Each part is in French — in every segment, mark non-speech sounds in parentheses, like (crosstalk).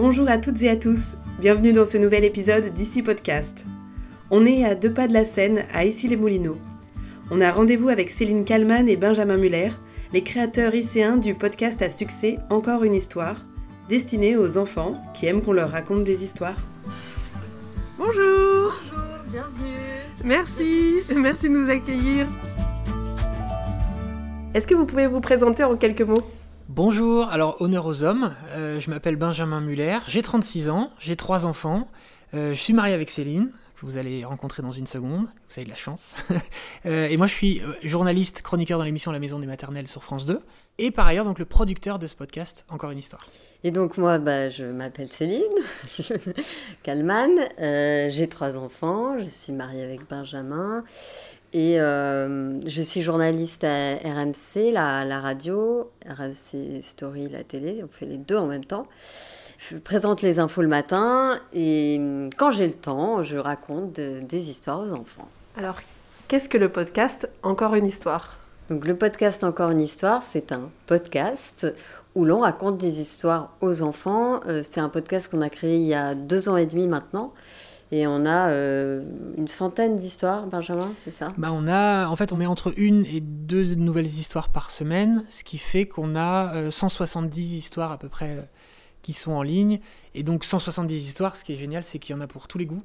Bonjour à toutes et à tous, bienvenue dans ce nouvel épisode d'Ici Podcast. On est à deux pas de la Seine, à Issy-les-Moulineaux. On a rendez-vous avec Céline Kallmann et Benjamin Muller, les créateurs icéens du podcast à succès Encore une histoire, destiné aux enfants qui aiment qu'on leur raconte des histoires. Bonjour Bonjour, bienvenue Merci, merci de nous accueillir. Est-ce que vous pouvez vous présenter en quelques mots? Bonjour, alors honneur aux hommes, euh, je m'appelle Benjamin Muller, j'ai 36 ans, j'ai trois enfants, euh, je suis marié avec Céline, que vous allez rencontrer dans une seconde, vous avez de la chance. (laughs) Euh, et moi je suis journaliste, chroniqueur dans l'émission La Maison des Maternelles sur France 2, et par ailleurs donc le producteur de ce podcast Encore une histoire. Et donc moi, bah, je m'appelle Céline (laughs) Kalman, j'ai trois enfants, je suis mariée avec Benjamin, et euh, je suis journaliste à RMC, la, la, radio, RMC Story, la télé, on fait les deux en même temps. Je présente les infos le matin et quand j'ai le temps, je raconte de, des histoires aux enfants. Alors, qu'est-ce que le podcast Encore une histoire Donc le podcast Encore une histoire, c'est un podcast où l'on raconte des histoires aux enfants. Euh, c'est un podcast qu'on a créé il y a deux ans et demi maintenant. Et on a euh, une centaine d'histoires, Benjamin, c'est ça? Bah on a, En fait, on met entre une et deux nouvelles histoires par semaine, ce qui fait qu'on a euh, 170 histoires à peu près euh, qui sont en ligne. Et donc 170 histoires, ce qui est génial, c'est qu'il y en a pour tous les goûts.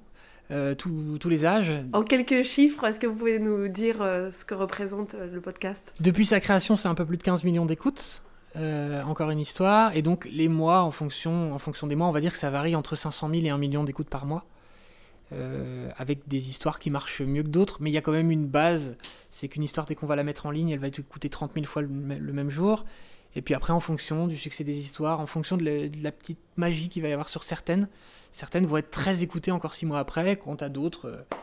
Euh, tous, tous les âges. En quelques chiffres, est-ce que vous pouvez nous dire euh, ce que représente euh, le podcast? Depuis sa création, c'est un peu plus de 15 millions d'écoutes. Euh, encore une histoire. Et donc les mois, en fonction, en fonction des mois, on va dire que ça varie entre 500 000 et 1 million d'écoutes par mois. Euh, avec des histoires qui marchent mieux que d'autres, mais il y a quand même une base, c'est qu'une histoire, dès qu'on va la mettre en ligne, elle va te coûter 30 000 fois le, même jour. Et puis après, en fonction du succès des histoires, en fonction de la, petite magie qu'il va y avoir sur certaines, certaines vont être très écoutées encore 6 mois après, quant à d'autres, euh,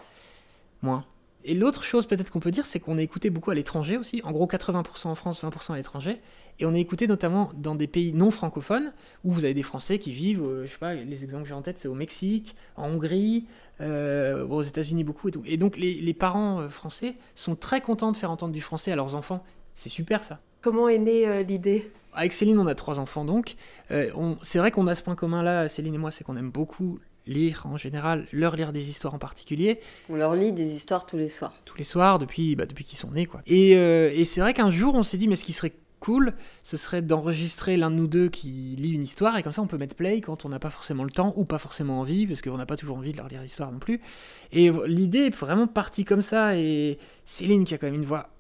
moins. Et l'autre chose peut-être qu'on peut dire, c'est qu'on est écouté beaucoup à l'étranger aussi, en gros 80% en France, 20% à l'étranger, et on est écouté notamment dans des pays non francophones, où vous avez des Français qui vivent, euh, je sais pas, les exemples que j'ai en tête, c'est au Mexique, en Hongrie, euh, aux États-Unis beaucoup et tout. Et donc les, les, parents français sont très contents de faire entendre du français à leurs enfants. C'est super ça. Comment est née euh, l'idée? Avec Céline, on a trois enfants donc. Euh, c'est vrai qu'on a ce point commun là, Céline et moi, c'est qu'on aime beaucoup lire en général, leur lire des histoires en particulier. On leur lit des histoires tous les soirs. Tous les soirs, depuis, bah, depuis qu'ils sont nés quoi. Et, euh, et c'est vrai qu'un jour, on s'est dit, mais ce qui serait cool, ce serait d'enregistrer l'un de nous deux qui lit une histoire, et comme ça on peut mettre play quand on n'a pas forcément le temps, ou pas forcément envie, parce qu'on n'a pas toujours envie de leur lire l'histoire non plus. Et l'idée est vraiment partie comme ça, et Céline, qui a quand même une voix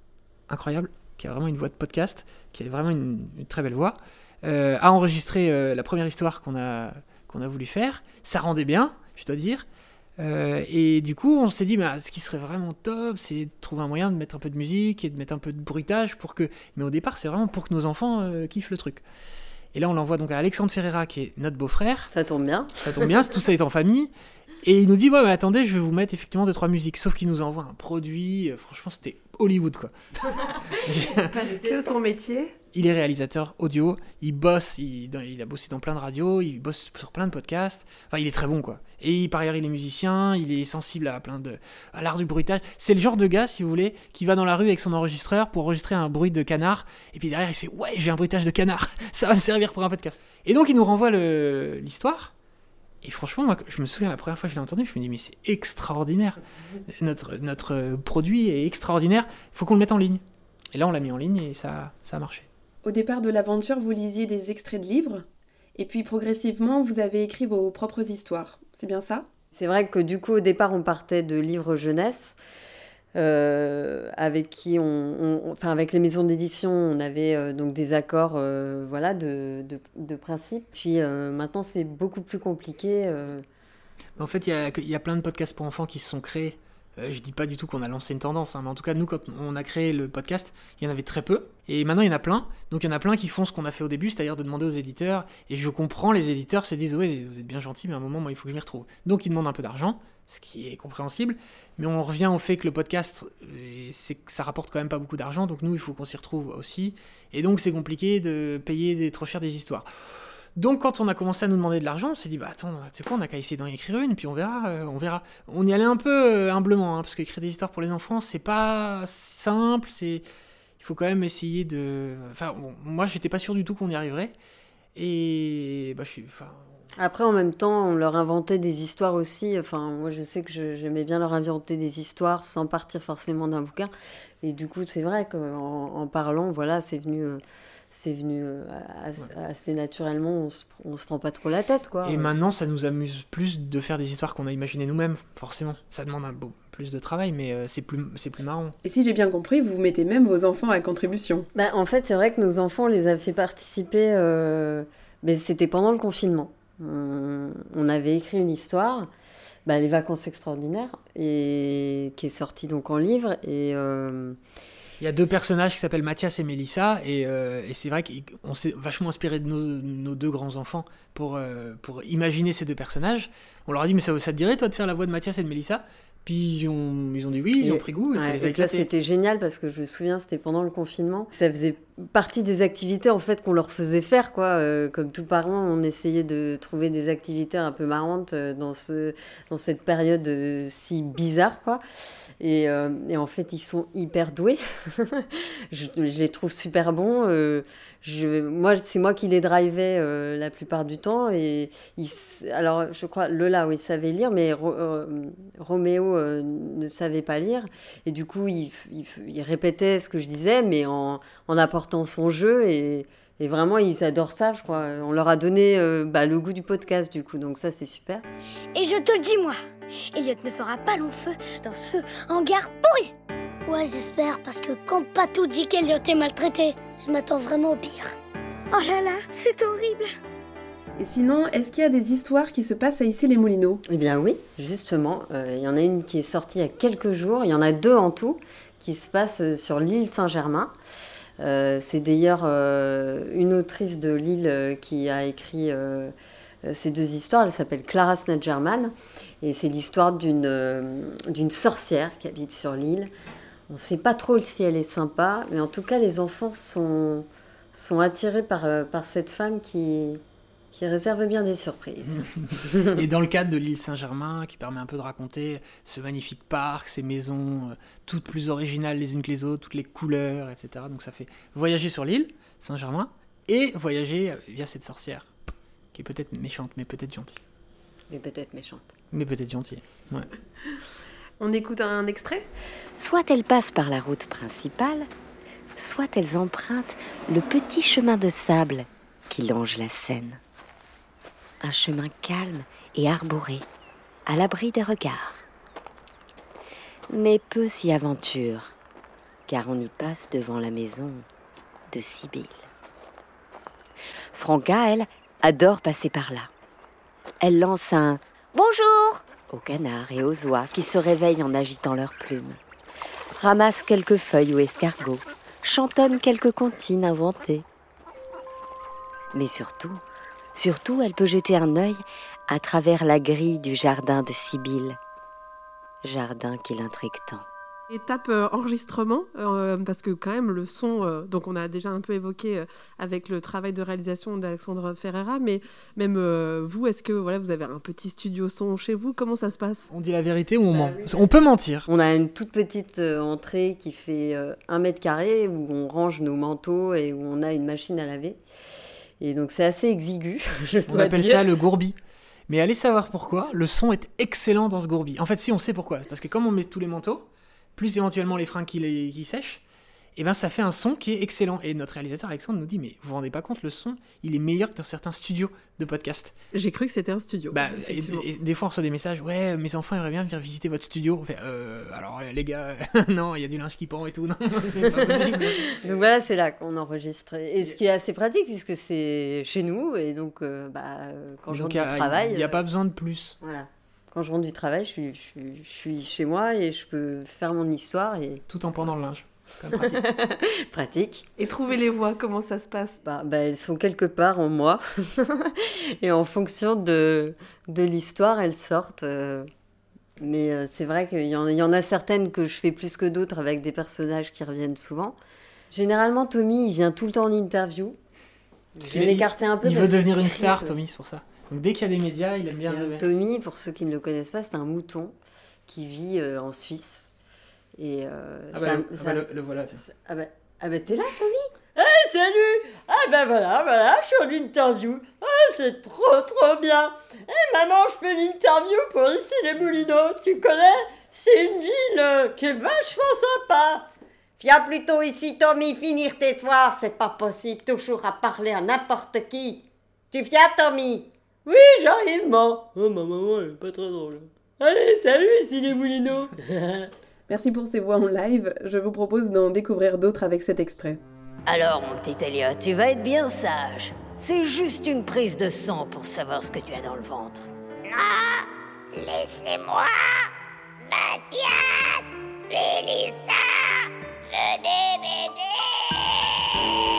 incroyable, qui a vraiment une voix de podcast, qui a vraiment une, une très belle voix, euh, a enregistré euh, la première histoire qu'on a, qu'on a voulu faire. Ça rendait bien, je dois dire. Euh, et du coup, on s'est dit, bah, ce qui serait vraiment top, c'est de trouver un moyen de mettre un peu de musique et de mettre un peu de bruitage pour que. Mais au départ, c'est vraiment pour que nos enfants euh, kiffent le truc. Et là, on l'envoie donc à Alexandre Ferreira, qui est notre beau-frère. Ça tombe bien. Ça tombe bien, tout ça est en famille. Et il nous dit, ouais, mais attendez, je vais vous mettre effectivement deux, trois musiques. Sauf qu'il nous envoie un produit. Euh, franchement, c'était Hollywood, quoi. (laughs) Parce que son métier il est réalisateur audio, il bosse, il, il, a bossé dans plein de radios, il bosse sur plein de podcasts. Enfin, il est très bon, quoi. Et par ailleurs, il est musicien, il est sensible à plein de. à l'art du bruitage. C'est le genre de gars, si vous voulez, qui va dans la rue avec son enregistreur pour enregistrer un bruit de canard. Et puis derrière, il se fait Ouais, j'ai un bruitage de canard, (laughs) ça va me servir pour un podcast. Et donc, il nous renvoie l'histoire. Et franchement, moi, je me souviens la première fois que je l'ai entendu, je me dis, mais c'est extraordinaire. Notre, notre produit est extraordinaire, il faut qu'on le mette en ligne. Et là, on l'a mis en ligne et ça, ça a marché. Au départ de l'aventure, vous lisiez des extraits de livres, et puis progressivement, vous avez écrit vos propres histoires. C'est bien ça? C'est vrai que du coup, au départ, on partait de livres jeunesse. Euh, avec qui on, enfin avec les maisons d'édition, on avait euh, donc des accords, euh, voilà, de, de, principe. Puis maintenant, c'est beaucoup plus compliqué. En fait, il y, a plein de podcasts pour enfants qui se sont créés. Je dis pas du tout qu'on a lancé une tendance, hein, mais en tout cas, nous, quand on a créé le podcast, il y en avait très peu. Et maintenant, il y en a plein. Donc, il y en a plein qui font ce qu'on a fait au début, c'est-à-dire de demander aux éditeurs. Et je comprends, les éditeurs se disent, vous êtes bien gentils, mais à un moment, moi, il faut que je m'y retrouve. Donc, ils demandent un peu d'argent, ce qui est compréhensible. Mais on revient au fait que le podcast, c'est que ça rapporte quand même pas beaucoup d'argent. Donc, nous, il faut qu'on s'y retrouve aussi. Et donc, c'est compliqué de payer des, trop cher des histoires. Donc quand on a commencé à nous demander de l'argent, on s'est dit bah attends, tu sais quoi, on a qu'à essayer d'en écrire une, puis on verra, euh, on verra. On y allait un peu euh, humblement, hein, parce qu'écrire des histoires pour les enfants, c'est pas simple, c'est, il faut quand même essayer de. Enfin, bon, moi j'étais pas sûr du tout qu'on y arriverait, et bah je suis, enfin, Après, en même temps, on leur inventait des histoires aussi. Enfin, moi, je sais que j'aimais bien leur inventer des histoires sans partir forcément d'un bouquin. Et du coup, c'est vrai qu'en en parlant, voilà, c'est venu, euh, c'est venu euh, assez, assez naturellement. On se, on se prend pas trop la tête, quoi. Et maintenant, ça nous amuse plus de faire des histoires qu'on a imaginées nous-mêmes, forcément. Ça demande un beau plus de travail, mais euh, c'est plus, c'est plus marrant. Et si j'ai bien compris, vous mettez même vos enfants à contribution. Bah, en fait, c'est vrai que nos enfants, on les a fait participer, euh, mais c'était pendant le confinement. On, on avait écrit une histoire, bah, Les vacances extraordinaires, et qui est sortie donc en livre. Et euh, Il y a deux personnages qui s'appellent Mathias et Mélissa, et, euh, et c'est vrai qu'on s'est vachement inspiré de nos, nos deux grands-enfants pour, euh, pour imaginer ces deux personnages. On leur a dit, mais ça, ça te dirait, toi, de faire la voix de Mathias et de Mélissa? Puis ils ont, ils ont dit oui, ils Et- ont pris goût, et ça ouais, les a et ça, éclatés. c'était génial parce que je me souviens, c'était pendant le confinement. Ça faisait partie des activités en fait qu'on leur faisait faire, quoi. Euh, comme tout parent, on essayait de trouver des activités un peu marrantes euh, dans, ce, dans cette période euh, si bizarre, quoi. Et, et en fait, ils sont hyper doués. (laughs) je, les trouve super bons. je, moi, c'est moi qui les drivais la plupart du temps. Et alors, je crois, Lola, oui, savait lire, mais Ro- Roméo ne savait pas lire. Et du coup, il, il il répétait ce que je disais, mais en, en apportant son jeu. Et, et vraiment, ils adorent ça, je crois. On leur a donné euh, bah, le goût du podcast, du coup. Donc ça, c'est super. Et je te le dis, moi, Elliot ne fera pas long feu dans ce hangar pourri. Ouais, j'espère, parce que quand Patou dit qu'Elliot est maltraité, je m'attends vraiment au pire. Oh là là, c'est horrible. Et sinon, est-ce qu'il y a des histoires qui se passent à Issy-les-Moulineaux? Eh bien oui, justement, euh, il y en a une qui est sortie il y a quelques jours, il y en a deux en tout, qui se passent euh, sur l'île Saint-Germain. Euh, c'est d'ailleurs euh, une autrice de l'île euh, qui a écrit ces deux histoires, elle s'appelle Clara Snedgerman, et c'est l'histoire d'une sorcière qui habite sur l'île. On ne sait pas trop si elle est sympa, mais en tout cas les enfants sont, sont attirés par, par cette femme qui, qui réserve bien des surprises. (laughs) Et dans le cadre de l'île Saint-Germain, qui permet un peu de raconter ce magnifique parc, ces maisons euh, toutes plus originales les unes que les autres, toutes les couleurs, etc. Donc ça fait voyager sur l'île Saint-Germain et voyager via cette sorcière, qui est peut-être méchante, mais peut-être gentille. Mais peut-être méchante. Mais peut-être gentille. Ouais. (laughs) On écoute un extrait? Soit elles passent par la route principale, soit elles empruntent le petit chemin de sable qui longe la Seine. Un chemin calme et arboré, à l'abri des regards. Mais peu s'y aventurent, car on y passe devant la maison de Sibylle. Franca, elle, adore passer par là. Elle lance un Bonjour aux canards et aux oies qui se réveillent en agitant leurs plumes ramasse quelques feuilles ou escargots, chantonne quelques comptines inventées. Mais surtout, surtout, elle peut jeter un œil à travers la grille du jardin de Sibylle. Jardin qui l'intrigue tant. Étape euh, enregistrement, euh, parce que quand même le son, euh, donc on a déjà un peu évoqué euh, avec le travail de réalisation d'Alexandre Ferreira, mais même euh, vous, est-ce que voilà, vous avez un petit studio son chez vous? Comment ça se passe? On dit la vérité ou on Bah ment? oui. On peut mentir. On a une toute petite euh, entrée qui fait euh, un mètre carré où on range nos manteaux et où on a une machine à laver. Et donc c'est assez exigu, (laughs) je On dois appelle dire. ça le gourbi. Mais allez savoir pourquoi, le son est excellent dans ce gourbi. En fait, si on sait pourquoi, parce que comme on met tous les manteaux, plus éventuellement les fringues qui, les- qui sèchent, et ben ça fait un son qui est excellent. Et notre réalisateur Alexandre nous dit, mais vous vous rendez pas compte, le son, il est meilleur que dans certains studios de podcast. J'ai cru que c'était un studio. Bah, et, effectivement. et des fois on reçoit des messages, ouais, mes enfants aimeraient bien venir visiter votre studio. On fait, euh, alors les gars, (laughs) non, il y a du linge qui pend et tout, (laughs) non, c'est pas possible. Donc voilà, c'est là qu'on enregistre. Et ce qui est assez pratique puisque c'est chez nous et donc euh, bah, quand je rentre il du travail, n'y a, euh, pas besoin de plus. voilà. Quand je rentre du travail, je suis, je, suis, je suis chez moi et je peux faire mon histoire et Tout en pendant le linge. Pratique. (laughs) pratique. Et trouver les voix, comment ça se passe? Bah, bah, elles sont quelque part en moi (laughs) et en fonction de, de l'histoire, elles sortent. euh, Mais euh, c'est vrai qu'il y, en- il y en a certaines que je fais plus que d'autres avec des personnages qui reviennent souvent. Généralement, Tommy, il vient tout le temps en interview. Je vais m'écarter un peu. Il veut devenir une star. Tommy, c'est pour ça. Donc dès qu'il y a des médias, il aime bien. Tommy, pour ceux qui ne le connaissent pas, c'est un mouton qui vit euh, en Suisse. Et euh, Ah c'est bah, un- le- ah bah, le- le voilà, Ah bah, ah bah, t'es là, Tommy? Ah, salut Ah bah voilà, voilà, je suis en interview. Ah, c'est trop trop bien. Eh maman, je fais l'interview pour ici les Moulineaux, tu connais? C'est une ville euh, qui est vachement sympa. Viens plutôt ici, Tommy, finir tes devoirs, c'est pas possible toujours à parler à n'importe qui. Tu viens, Tommy? Oui, j'arrive, maman. Oh, ma maman, elle est pas très drôle. Allez, salut ici les Moulineaux. (laughs) Merci pour ces voix en live. Je vous propose d'en découvrir d'autres avec cet extrait. Alors, mon petit Elliot, tu vas être bien sage. C'est juste une prise de sang pour savoir ce que tu as dans le ventre. Ah Laissez-moi Mathias Mélissa Venez m'aider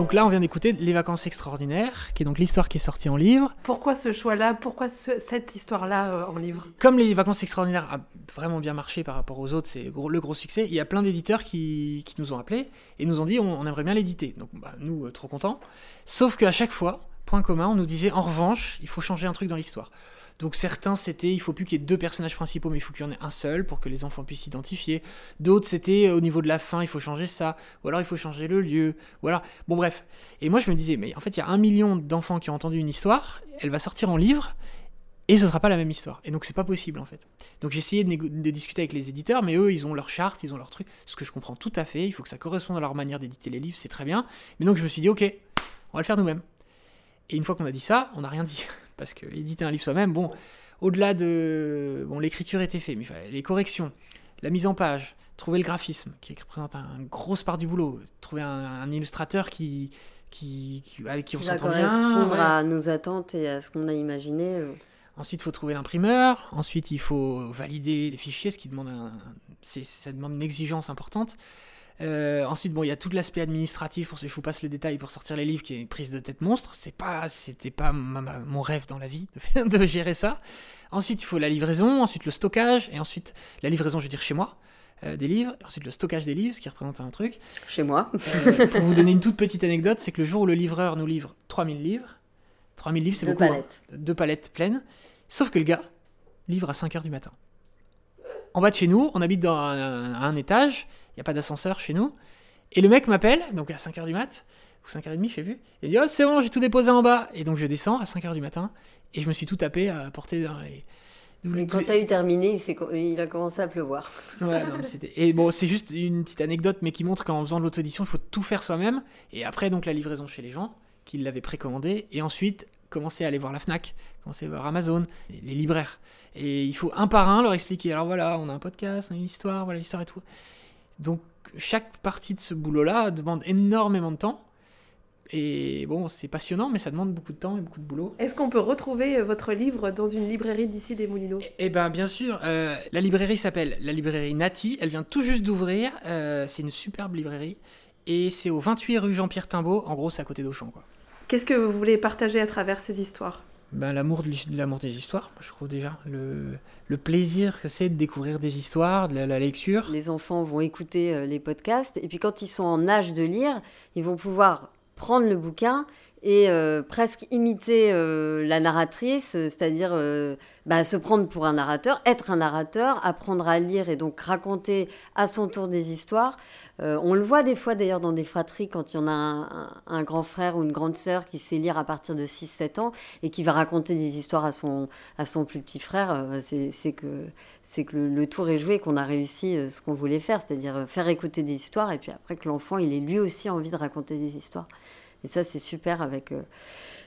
Donc là, on vient d'écouter Les Vacances Extraordinaires, qui est donc l'histoire qui est sortie en livre. Pourquoi ce choix-là? Pourquoi ce- cette histoire-là euh, en livre? Comme Les Vacances Extraordinaires a vraiment bien marché par rapport aux autres, c'est le gros succès, il y a plein d'éditeurs qui, qui nous ont appelés et nous ont dit on, on aimerait bien l'éditer. Donc bah, nous, euh, trop contents. Sauf qu'à chaque fois, point commun, on nous disait en revanche, il faut changer un truc dans l'histoire. Donc certains c'était il faut plus qu'il y ait deux personnages principaux mais il faut qu'il y en ait un seul pour que les enfants puissent s'identifier. D'autres c'était au niveau de la fin il faut changer ça ou alors il faut changer le lieu alors bon bref. Et moi je me disais mais en fait il y a un million d'enfants qui ont entendu une histoire, elle va sortir en livre et ce sera pas la même histoire. Et donc c'est pas possible en fait. Donc j'ai essayé de, de discuter avec les éditeurs, mais eux ils ont leur charte, ils ont leur truc, ce que je comprends tout à fait. Il faut que ça corresponde à leur manière d'éditer les livres, c'est très bien. Mais donc je me suis dit ok, on va le faire nous-mêmes. Et une fois qu'on a dit ça, on n'a rien dit (laughs) parce que éditer un livre soi-même, bon, au-delà de bon l'écriture était faite, mais les corrections, la mise en page, trouver le graphisme qui représente un, une grosse part du boulot, trouver un, un illustrateur qui qui, qui, avec qui on s'entend bien. correspondre ouais. à nos attentes et à ce qu'on a imaginé. euh. Ensuite, il faut trouver l'imprimeur. Ensuite, il faut valider les fichiers, ce qui demande un, ça demande une exigence importante. Euh, ensuite, bon, il y a tout l'aspect administratif. Pour, je vous passe le détail pour sortir les livres, qui est une prise de tête monstre. C'est pas, c'était pas ma- ma- mon rêve dans la vie de, gérer ça. Ensuite, il faut la livraison. Ensuite, le stockage. Et ensuite, la livraison, je veux dire chez moi, euh, des livres. Ensuite, le stockage des livres, ce qui représente un truc. Chez moi. Euh, pour vous donner une toute petite anecdote, c'est que le jour où le livreur nous livre 3000 livres, 3000 livres, c'est beaucoup. hein. palettes. Deux palettes pleines. Sauf que le gars livre à 5h du matin. En bas de chez nous, on habite dans un, un étage, il n'y a pas d'ascenseur chez nous. Et le mec m'appelle, donc à 5h du mat, ou 5h30, je sais plus. Il dit Oh, c'est bon, j'ai tout déposé en bas. Et donc je descends à 5h du matin, et je me suis tout tapé à porter dans les. Et quand t'as eu terminé, il, a commencé à pleuvoir. Ouais, non, mais Et bon, c'est juste une petite anecdote, mais qui montre qu'en faisant de l'auto-édition, il faut tout faire soi-même. Et après, donc, la livraison chez les gens, qui l'avaient précommandé. Et ensuite, commencer à aller voir la Fnac, commencer à voir Amazon, les les libraires. Et il faut un par un leur expliquer. Alors voilà, on a un podcast, on a une histoire, voilà l'histoire et tout. Donc, chaque partie de ce boulot-là demande énormément de temps. Et bon, c'est passionnant, mais ça demande beaucoup de temps et beaucoup de boulot. Est-ce qu'on peut retrouver euh, votre livre dans une librairie d'ici des Moulineaux? Eh ben bien sûr, euh, la librairie s'appelle la librairie Nati, elle vient tout juste d'ouvrir, euh, c'est une superbe librairie, et c'est au 28 rue Jean-Pierre Timbaud, en gros c'est à côté d'Auchan quoi. Qu'est-ce que vous voulez partager à travers ces histoires? Ben, l'amour, de l'amour des histoires, je trouve déjà, le, le plaisir que c'est de découvrir des histoires, de la, la lecture. Les enfants vont écouter euh, les podcasts et puis quand ils sont en âge de lire, ils vont pouvoir prendre le bouquin et euh, presque imiter euh, la narratrice, c'est-à-dire euh, bah, se prendre pour un narrateur, être un narrateur, apprendre à lire et donc raconter à son tour des histoires. Euh, on le voit des fois d'ailleurs dans des fratries quand il y en a un, un- grand frère ou une grande sœur qui sait lire à partir de 6-7 ans et qui va raconter des histoires à son, à son plus petit frère, euh, c'est que, que le, le tour est joué, qu'on a réussi euh, ce qu'on voulait faire, c'est-à-dire faire écouter des histoires et puis après que l'enfant il ait lui aussi envie de raconter des histoires. Et ça c'est super avec euh,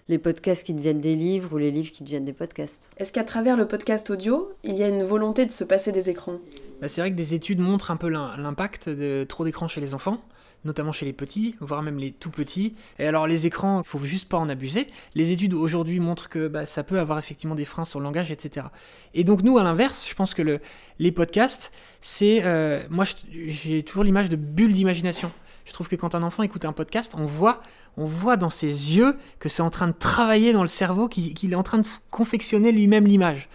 les podcasts qui deviennent des livres ou les livres qui deviennent des podcasts. Est-ce qu'à travers le podcast audio, il y a une volonté de se passer des écrans? Bah, c'est vrai que des études montrent un peu l'im- l'impact de trop d'écrans chez les enfants, notamment chez les petits, voire même les tout petits. Et alors les écrans, il faut juste pas en abuser. Les études aujourd'hui montrent que bah, ça peut avoir effectivement des freins sur le langage, etc. Et donc nous, à l'inverse, je pense que le, les podcasts, c'est... euh, moi, j'ai toujours l'image de bulle d'imagination. Je trouve que quand un enfant écoute un podcast, on voit, on voit dans ses yeux que c'est en train de travailler dans le cerveau, qu'il est en train de confectionner lui-même l'image.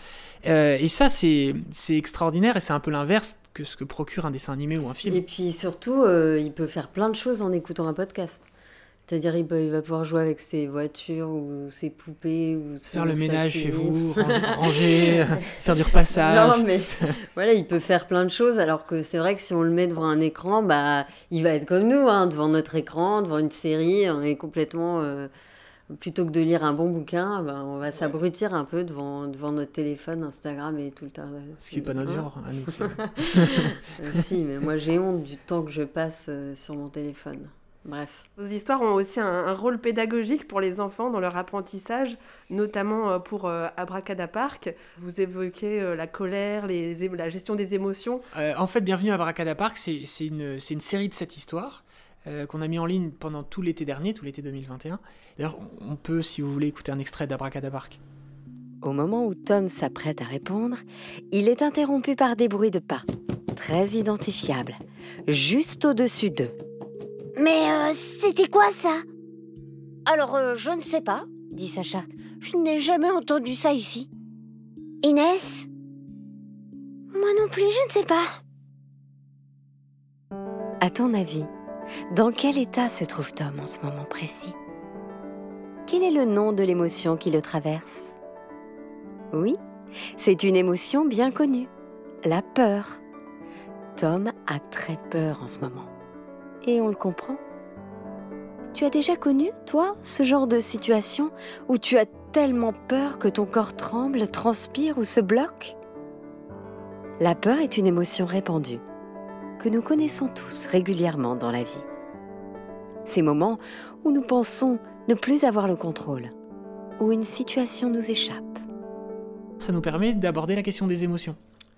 Euh, et ça, c'est c'est extraordinaire et c'est un peu l'inverse que ce que procure un dessin animé ou un film. Et puis surtout, euh, il peut faire plein de choses en écoutant un podcast. C'est-à-dire, il, va pouvoir jouer avec ses voitures ou ses poupées ou Faire le ménage chez vous, (laughs) ranger, euh, faire du repassage. Non, mais (laughs) voilà, il peut faire plein de choses, alors que c'est vrai que si on le met devant un écran, bah, il va être comme nous, hein, devant notre écran, devant une série, on est complètement euh, plutôt que de lire un bon bouquin, ben, on va s'abrutir un peu devant, devant notre téléphone, Instagram et tout le temps. Ce qui n'est pas notre genre, à nous. (laughs) Euh, si, mais moi j'ai honte du temps que je passe euh, sur mon téléphone. Bref. Vos histoires ont aussi un, un rôle pédagogique pour les enfants dans leur apprentissage, notamment euh, pour euh, Abracadapark. Vous évoquez euh, la colère, les, la gestion des émotions. Euh, en fait, Bienvenue à Baracada Park, c'est une, série de sept histoires euh, qu'on a mis en ligne pendant tout l'été dernier, tout l'été 2021. D'ailleurs, on on peut, si vous voulez, écouter un extrait d'Abracada Park. Au moment où Tom s'apprête à répondre, il est interrompu par des bruits de pas, très identifiables, juste au-dessus d'eux. Mais euh, c'était quoi ça? Alors, euh, je ne sais pas, dit Sacha. Je n'ai jamais entendu ça ici. Inès? Moi non plus, je ne sais pas. À ton avis, dans quel état se trouve Tom en ce moment précis? Quel est le nom de l'émotion qui le traverse? Oui, c'est une émotion bien connue, la peur. Tom a très peur en ce moment. Et on le comprend. Tu as déjà connu, toi, ce genre de situation où tu as tellement peur que ton corps tremble, transpire ou se bloque? La peur est une émotion répandue que nous connaissons tous régulièrement dans la vie. Ces moments où nous pensons ne plus avoir le contrôle, où une situation nous échappe. Ça nous permet d'aborder la question des émotions.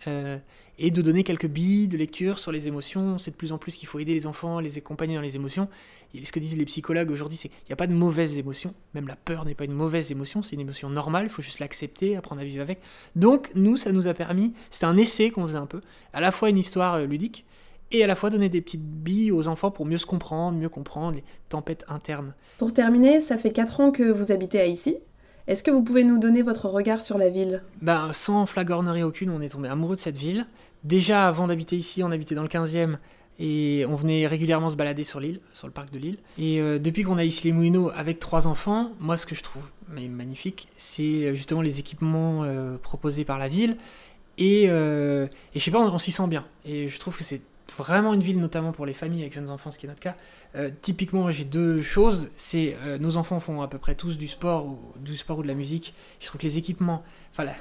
Euh, et de donner quelques billes de lecture sur les émotions. C'est de plus en plus qu'il faut aider les enfants, les accompagner dans les émotions. Et ce que disent les psychologues aujourd'hui, c'est qu'il n'y a pas de mauvaises émotions. Même la peur n'est pas une mauvaise émotion, c'est une émotion normale, il faut juste l'accepter, apprendre à vivre avec. Donc, nous, ça nous a permis, c'était un essai qu'on faisait un peu, à la fois une histoire euh, ludique, et à la fois donner des petites billes aux enfants pour mieux se comprendre, mieux comprendre les tempêtes internes. Pour terminer, ça fait 4 ans que vous habitez à ici. Est-ce que vous pouvez nous donner votre regard sur la ville? Ben, sans flagornerie aucune, on est tombé amoureux de cette ville. Déjà, avant d'habiter ici, on habitait dans le 15e et on venait régulièrement se balader sur l'île, sur le parc de l'île. Et euh, depuis qu'on a ici les Moulineaux avec trois enfants, moi, ce que je trouve magnifique, c'est euh, justement les équipements euh, proposés par la ville. Et, euh, et je sais pas, on s'y sent bien. Et je trouve que c'est vraiment une ville, notamment pour les familles avec jeunes enfants, ce qui est notre cas. Euh, typiquement, j'ai deux choses. C'est euh, nos enfants font à peu près tous du sport, ou, du sport ou de la musique. Je trouve que les équipements, enfin la,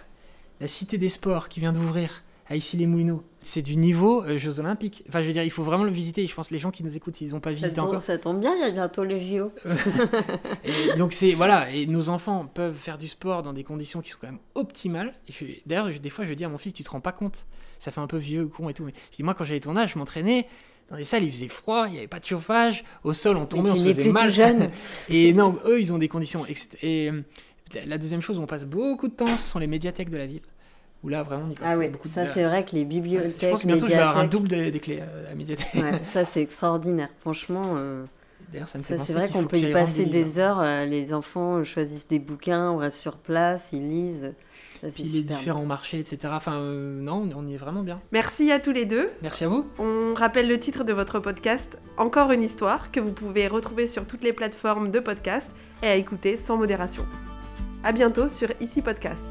la cité des sports qui vient d'ouvrir à ici les Moulineaux, c'est du niveau euh, Jeux Olympiques. Enfin, je veux dire, il faut vraiment le visiter. Je pense que les gens qui nous écoutent, s'ils n'ont pas Ça visité tombe, encore, ça tombe bien, il y a bientôt les JO. (laughs) et donc c'est voilà, et nos enfants peuvent faire du sport dans des conditions qui sont quand même optimales. D'ailleurs, des fois, je dis à mon fils, tu te rends pas compte, ça fait un peu vieux, con et tout. Mais je dis moi, quand j'avais ton âge, je m'entraînais dans des salles, il faisait froid, il n'y avait pas de chauffage, au sol, on tombait, on se faisait plus mal. jeune. (laughs) et non, eux, ils ont des conditions. Et euh, la deuxième chose, où on passe beaucoup de temps, ce sont les médiathèques de la ville. Où là, vraiment, on y passe Ah oui, beaucoup de ça c'est vrai que les Je bibliothèques, pense que bientôt, je vais avoir un double des, des clés euh, à la médiathèque. Ouais, (laughs) ça c'est extraordinaire. Franchement, euh, D'ailleurs, ça me fait ça, penser c'est vrai qu'on peut y passer des heures. euh, les enfants choisissent des bouquins, on reste sur place, ils lisent. Ça, Puis les différents marchés, etc. Enfin, euh, non, on y est vraiment bien. Merci à tous les deux. Merci à vous. On rappelle le titre de votre podcast, Encore une histoire, que vous pouvez retrouver sur toutes les plateformes de podcast et à écouter sans modération. À bientôt sur Ici Podcast.